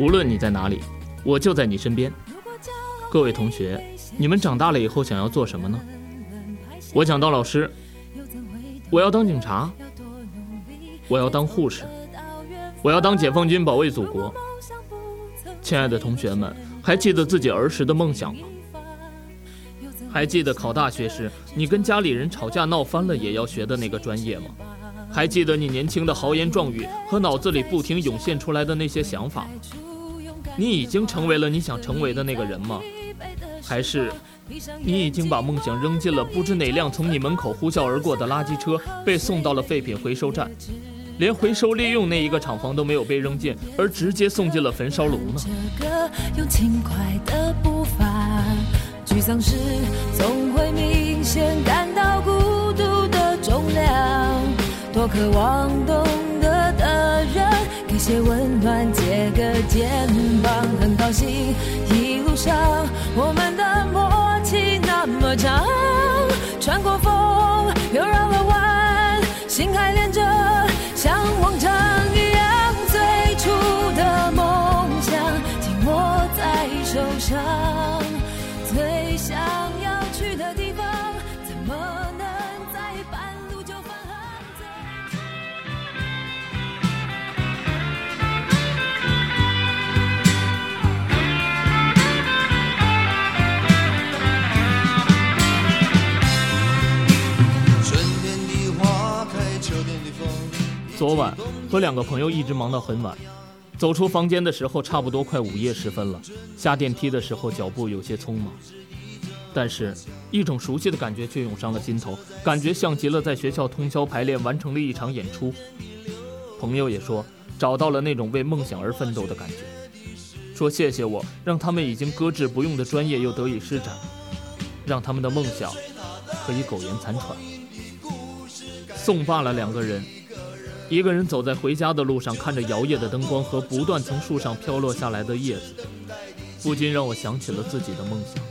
无论你在哪里，我就在你身边。各位同学，你们长大了以后想要做什么呢？我想当老师，我要当警察，我要当护士，我要当解放军保卫祖国。亲爱的同学们，还记得自己儿时的梦想吗？还记得考大学时，你跟家里人吵架闹翻了也要学的那个专业吗？还记得你年轻的豪言壮语和脑子里不停涌现出来的那些想法吗？你已经成为了你想成为的那个人吗？还是你已经把梦想扔进了不知哪辆从你门口呼啸而过的垃圾车，被送到了废品回收站，连回收利用那一个厂房都没有被扔进，而直接送进了焚烧炉呢？沮丧时，总会明显感到孤独的重量。多渴望懂得的人，给些温暖，借个肩膀。一路上我们的默契那么长，穿过风昨晚和两个朋友一直忙到很晚。走出房间的时候，差不多快午夜时分了。下电梯的时候，脚步有些匆忙，但是，一种熟悉的感觉却涌上了心头，感觉像极了在学校通宵排练完成了一场演出。朋友也说，找到了那种为梦想而奋斗的感觉，说谢谢我，让他们已经搁置不用的专业又得以施展，让他们的梦想可以苟延残喘。送罢了两个人。一个人走在回家的路上，看着摇曳的灯光和不断从树上飘落下来的叶子，不禁让我想起了自己的梦想。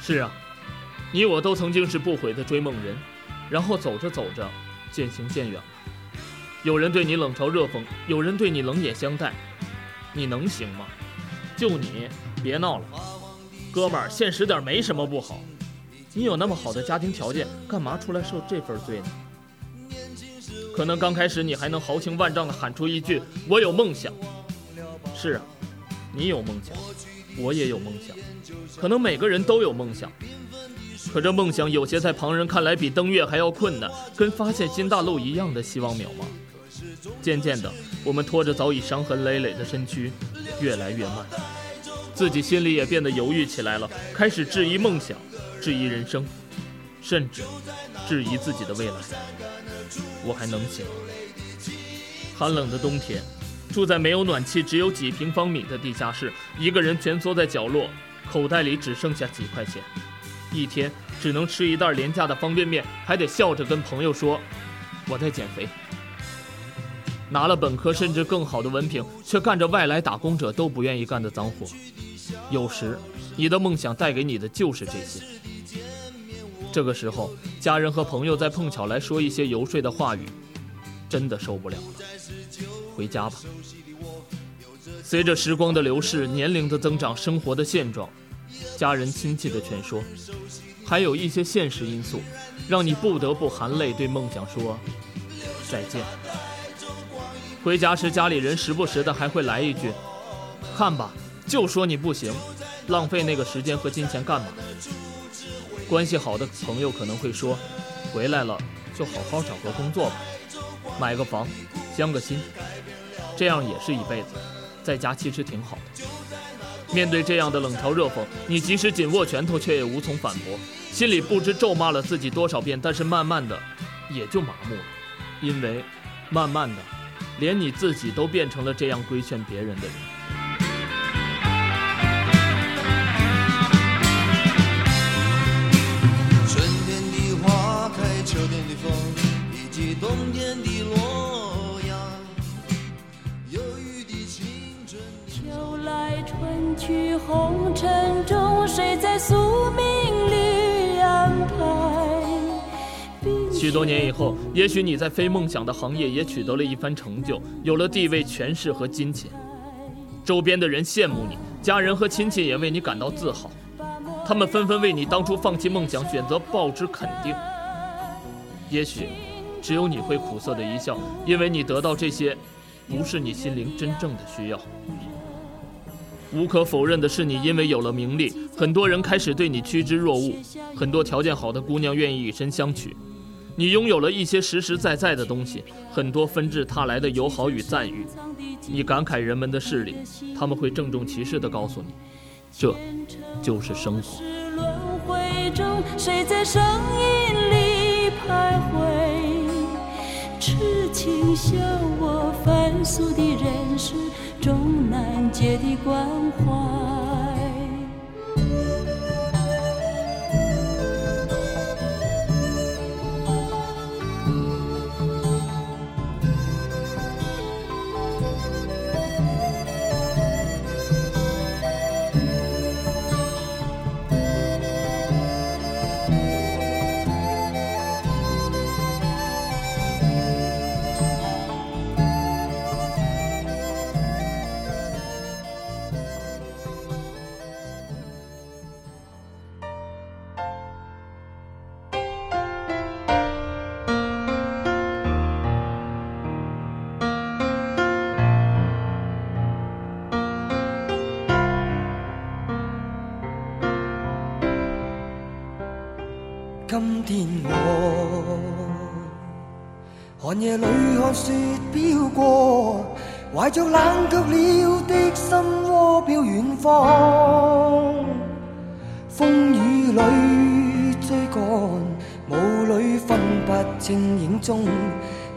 是啊，你我都曾经是不悔的追梦人，然后走着走着，渐行渐远了。有人对你冷嘲热讽，有人对你冷眼相待，你能行吗？就你，别闹了，哥们儿，现实点没什么不好。你有那么好的家庭条件，干嘛出来受这份罪呢？可能刚开始你还能豪情万丈地喊出一句“我有梦想”。是啊，你有梦想，我也有梦想，可能每个人都有梦想。可这梦想有些在旁人看来比登月还要困难，跟发现新大陆一样的希望渺茫。渐渐的，我们拖着早已伤痕累累的身躯，越来越慢，自己心里也变得犹豫起来了，开始质疑梦想，质疑人生，甚至质疑自己的未来。我还能行。寒冷的冬天，住在没有暖气、只有几平方米的地下室，一个人蜷缩在角落，口袋里只剩下几块钱，一天只能吃一袋廉价的方便面，还得笑着跟朋友说我在减肥。拿了本科甚至更好的文凭，却干着外来打工者都不愿意干的脏活。有时，你的梦想带给你的就是这些。这个时候，家人和朋友再碰巧来说一些游说的话语，真的受不了了。回家吧。随着时光的流逝，年龄的增长，生活的现状，家人亲戚的劝说，还有一些现实因素，让你不得不含泪对梦想说再见。回家时，家里人时不时的还会来一句：“看吧，就说你不行，浪费那个时间和金钱干嘛？”关系好的朋友可能会说：“回来了就好好找个工作吧，买个房，相个亲，这样也是一辈子。在家其实挺好的。”面对这样的冷嘲热讽，你即使紧握拳头，却也无从反驳，心里不知咒骂了自己多少遍。但是慢慢的，也就麻木了，因为慢慢的，连你自己都变成了这样规劝别人的人。去红尘中，谁在宿命里安排？许多年以后，也许你在非梦想的行业也取得了一番成就，有了地位、权势和金钱。周边的人羡慕你，家人和亲戚也为你感到自豪，他们纷纷为你当初放弃梦想选择报之肯定。也许，只有你会苦涩的一笑，因为你得到这些，不是你心灵真正的需要。无可否认的是，你因为有了名利，很多人开始对你趋之若鹜，很多条件好的姑娘愿意以身相许。你拥有了一些实实在在的东西，很多纷至沓来的友好与赞誉。你感慨人们的势力，他们会郑重其事地告诉你，这就是生活谁在声音里徘徊。痴情笑我凡俗的人世。终难解的关怀。今天我寒夜里看雪飘过，怀着冷却了的心窝飘远方。风雨里追赶，雾里分不清影踪。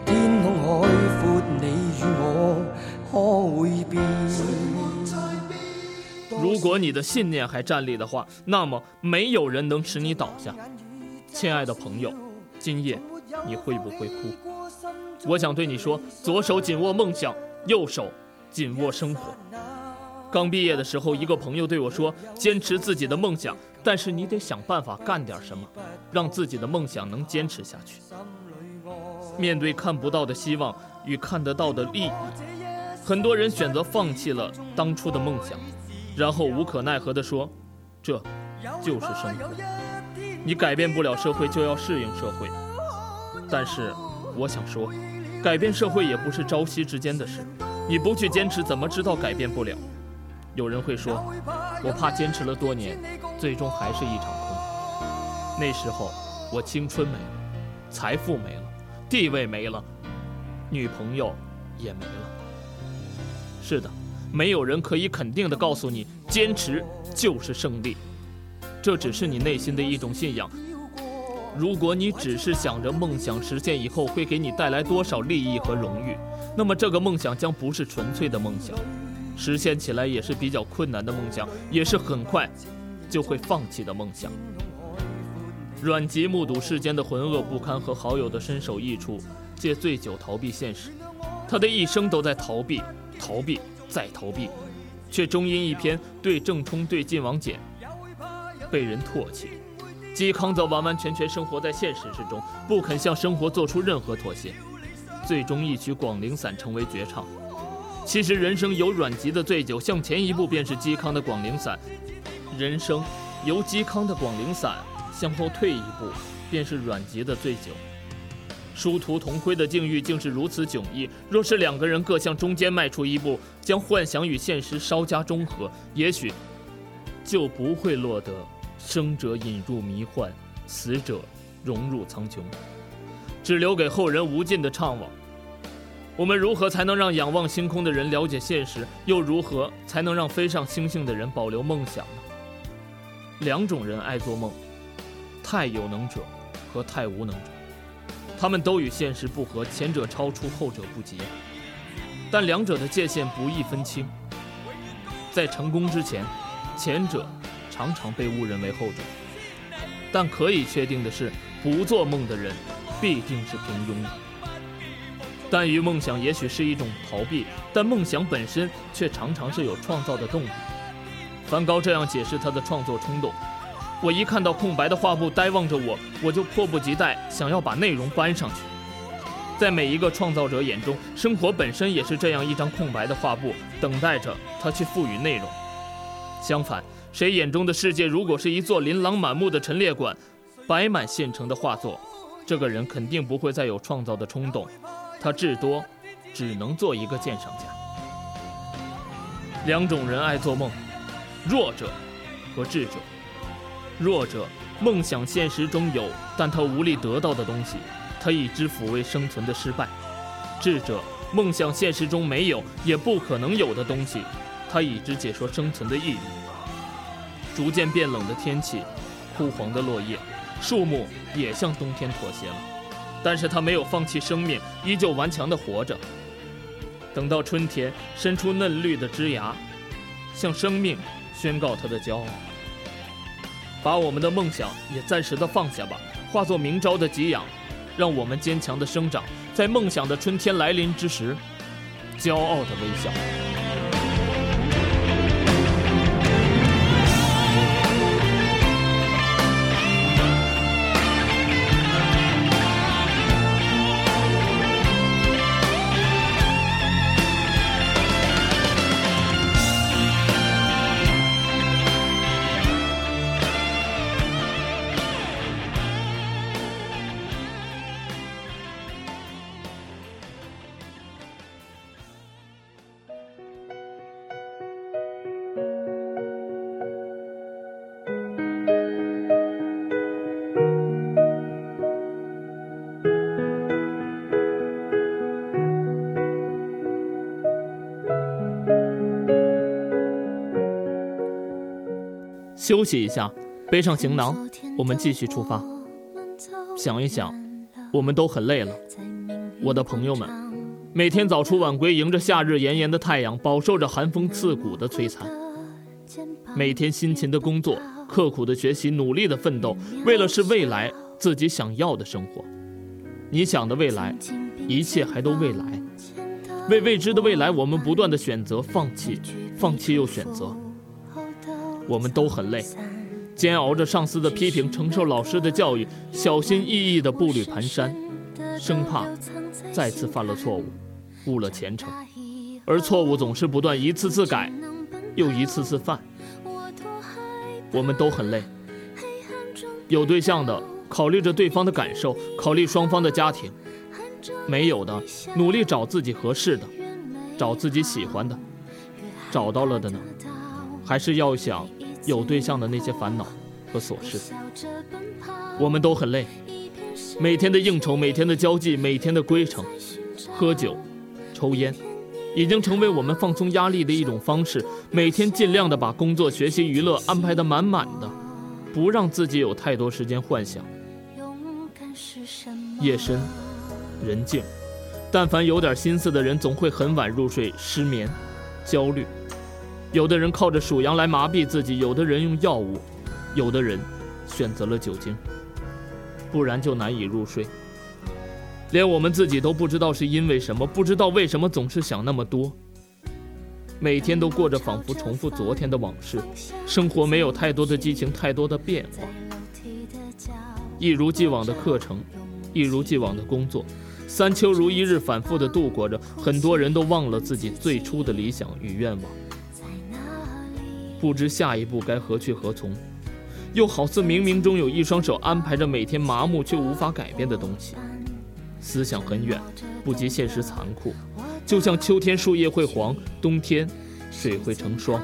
天空海阔，你与我可会变？如果你的信念还站立的话，那么没有人能使你倒下。亲爱的朋友，今夜你会不会哭？我想对你说：左手紧握梦想，右手紧握生活。刚毕业的时候，一个朋友对我说：“坚持自己的梦想，但是你得想办法干点什么，让自己的梦想能坚持下去。”面对看不到的希望与看得到的利益，很多人选择放弃了当初的梦想，然后无可奈何地说：“这就是生活。”你改变不了社会，就要适应社会。但是，我想说，改变社会也不是朝夕之间的事。你不去坚持，怎么知道改变不了？有人会说，我怕坚持了多年，最终还是一场空。那时候，我青春没了，财富没了，地位没了，女朋友也没了。是的，没有人可以肯定的告诉你，坚持就是胜利。这只是你内心的一种信仰。如果你只是想着梦想实现以后会给你带来多少利益和荣誉，那么这个梦想将不是纯粹的梦想，实现起来也是比较困难的梦想，也是很快就会放弃的梦想。阮籍目睹世间的浑噩不堪和好友的身首异处，借醉酒逃避现实。他的一生都在逃避、逃避、再逃避，却终因一篇对郑冲对晋王简。被人唾弃，嵇康则完完全全生活在现实之中，不肯向生活做出任何妥协，最终一曲《广陵散》成为绝唱。其实人生有阮籍的醉酒，向前一步便是嵇康的《广陵散》；人生由嵇康的《广陵散》向后退一步，便是阮籍的醉酒。殊途同归的境遇竟是如此迥异。若是两个人各向中间迈出一步，将幻想与现实稍加中和，也许就不会落得。生者引入迷幻，死者融入苍穹，只留给后人无尽的怅惘。我们如何才能让仰望星空的人了解现实？又如何才能让飞上星星的人保留梦想呢？两种人爱做梦：太有能者和太无能者。他们都与现实不合，前者超出，后者不及。但两者的界限不易分清。在成功之前，前者。常常被误认为后者，但可以确定的是，不做梦的人必定是平庸的。但于梦想也许是一种逃避，但梦想本身却常常是有创造的动力。梵高这样解释他的创作冲动：我一看到空白的画布呆望着我，我就迫不及待想要把内容搬上去。在每一个创造者眼中，生活本身也是这样一张空白的画布，等待着他去赋予内容。相反，谁眼中的世界如果是一座琳琅满目的陈列馆，摆满现成的画作，这个人肯定不会再有创造的冲动，他至多只能做一个鉴赏家。两种人爱做梦，弱者和智者。弱者梦想现实中有，但他无力得到的东西。他一直抚慰生存的失败，智者梦想现实中没有也不可能有的东西，他一直解说生存的意义。逐渐变冷的天气，枯黄的落叶，树木也向冬天妥协了，但是他没有放弃生命，依旧顽强地活着。等到春天伸出嫩绿的枝芽，向生命宣告他的骄傲。把我们的梦想也暂时的放下吧，化作明朝的给养。让我们坚强的生长，在梦想的春天来临之时，骄傲的微笑。休息一下，背上行囊，我们继续出发。想一想，我们都很累了，我的朋友们，每天早出晚归，迎着夏日炎炎的太阳，饱受着寒风刺骨的摧残。每天辛勤的工作，刻苦的学习，努力的奋斗，为了是未来自己想要的生活。你想的未来，一切还都未来。为未知的未来，我们不断的选择放弃，放弃又选择。我们都很累，煎熬着上司的批评，承受老师的教育，小心翼翼的步履蹒跚，生怕再次犯了错误，误了前程。而错误总是不断一次次改，又一次次犯。我们都很累，有对象的考虑着对方的感受，考虑双方的家庭；没有的努力找自己合适的，找自己喜欢的。找到了的呢，还是要想。有对象的那些烦恼和琐事，我们都很累。每天的应酬，每天的交际，每天的归程，喝酒、抽烟，已经成为我们放松压力的一种方式。每天尽量的把工作、学习、娱乐安排的满满的，不让自己有太多时间幻想。夜深人静，但凡有点心思的人，总会很晚入睡，失眠、焦虑。有的人靠着数羊来麻痹自己，有的人用药物，有的人选择了酒精，不然就难以入睡。连我们自己都不知道是因为什么，不知道为什么总是想那么多。每天都过着仿佛重复昨天的往事，生活没有太多的激情，太多的变化，一如既往的课程，一如既往的工作，三秋如一日反复的度过着。很多人都忘了自己最初的理想与愿望。不知下一步该何去何从，又好似冥冥中有一双手安排着每天麻木却无法改变的东西。思想很远，不及现实残酷，就像秋天树叶会黄，冬天水会成霜。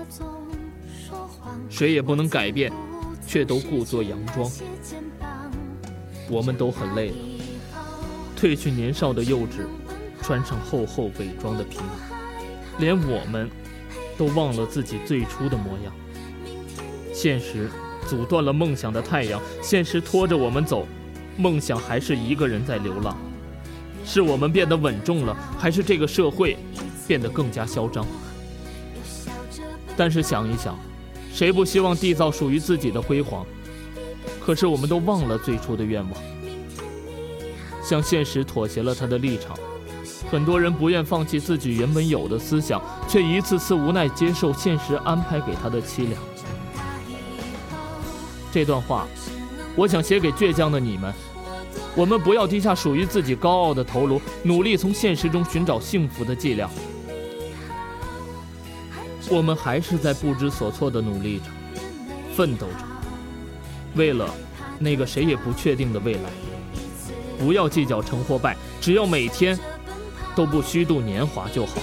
谁也不能改变，却都故作佯装。我们都很累了，褪去年少的幼稚，穿上厚厚伪装的皮囊，连我们。都忘了自己最初的模样。现实阻断了梦想的太阳，现实拖着我们走，梦想还是一个人在流浪。是我们变得稳重了，还是这个社会变得更加嚣张？但是想一想，谁不希望缔造属于自己的辉煌？可是我们都忘了最初的愿望，向现实妥协了他的立场。很多人不愿放弃自己原本有的思想，却一次次无奈接受现实安排给他的凄凉。这段话，我想写给倔强的你们，我们不要低下属于自己高傲的头颅，努力从现实中寻找幸福的伎俩。我们还是在不知所措的努力着，奋斗着，为了那个谁也不确定的未来。不要计较成或败，只要每天都不虚度年华就好。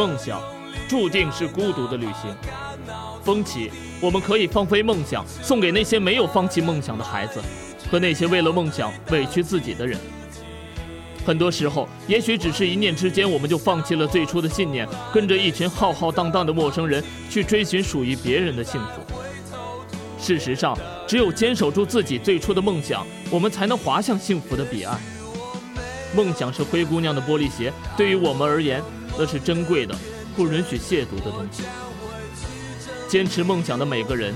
梦想注定是孤独的旅行。风起，我们可以放飞梦想，送给那些没有放弃梦想的孩子，和那些为了梦想委屈自己的人。很多时候，也许只是一念之间，我们就放弃了最初的信念，跟着一群浩浩荡荡的陌生人去追寻属于别人的幸福。事实上，只有坚守住自己最初的梦想，我们才能滑向幸福的彼岸。梦想是灰姑娘的玻璃鞋，对于我们而言。那是珍贵的，不允许亵渎的东西。坚持梦想的每个人，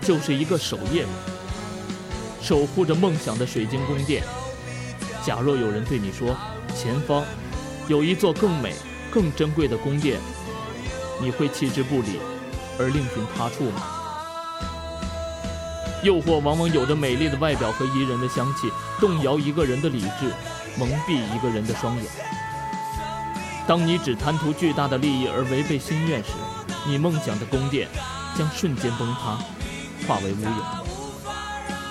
就是一个守夜人，守护着梦想的水晶宫殿。假若有人对你说，前方有一座更美、更珍贵的宫殿，你会弃之不理，而另寻他处吗？诱惑往往有着美丽的外表和宜人的香气，动摇一个人的理智，蒙蔽一个人的双眼。当你只贪图巨大的利益而违背心愿时，你梦想的宫殿将瞬间崩塌，化为乌有。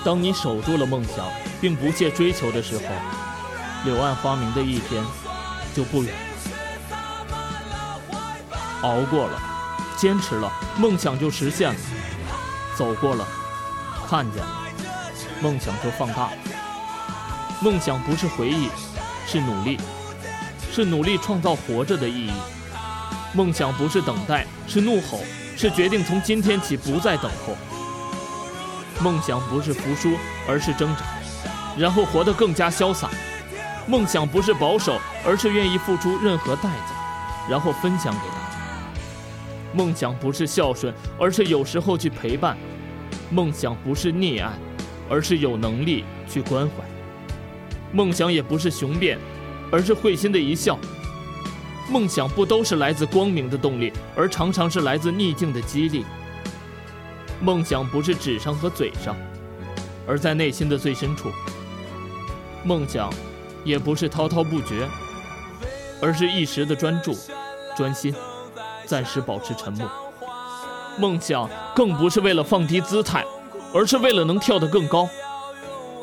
当你守住了梦想，并不懈追求的时候，柳暗花明的一天就不远了。熬过了，坚持了，梦想就实现了；走过了，看见了，梦想就放大了。梦想不是回忆，是努力。是努力创造活着的意义。梦想不是等待，是怒吼，是决定从今天起不再等候。梦想不是服输，而是挣扎，然后活得更加潇洒。梦想不是保守，而是愿意付出任何代价，然后分享给大家。梦想不是孝顺，而是有时候去陪伴。梦想不是溺爱，而是有能力去关怀。梦想也不是雄辩。而是会心的一笑。梦想不都是来自光明的动力，而常常是来自逆境的激励。梦想不是纸上和嘴上，而在内心的最深处。梦想，也不是滔滔不绝，而是一时的专注、专心，暂时保持沉默。梦想更不是为了放低姿态，而是为了能跳得更高。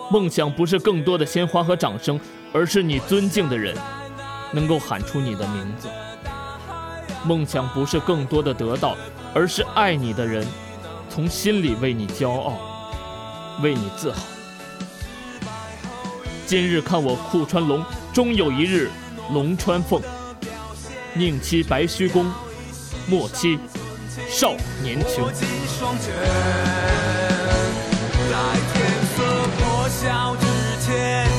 梦想不是更多的鲜花和掌声。而是你尊敬的人能够喊出你的名字。梦想不是更多的得到，而是爱你的人从心里为你骄傲，为你自豪。今日看我酷川龙，终有一日龙穿凤。宁欺白须功，莫欺少年穷。在天色破晓之前。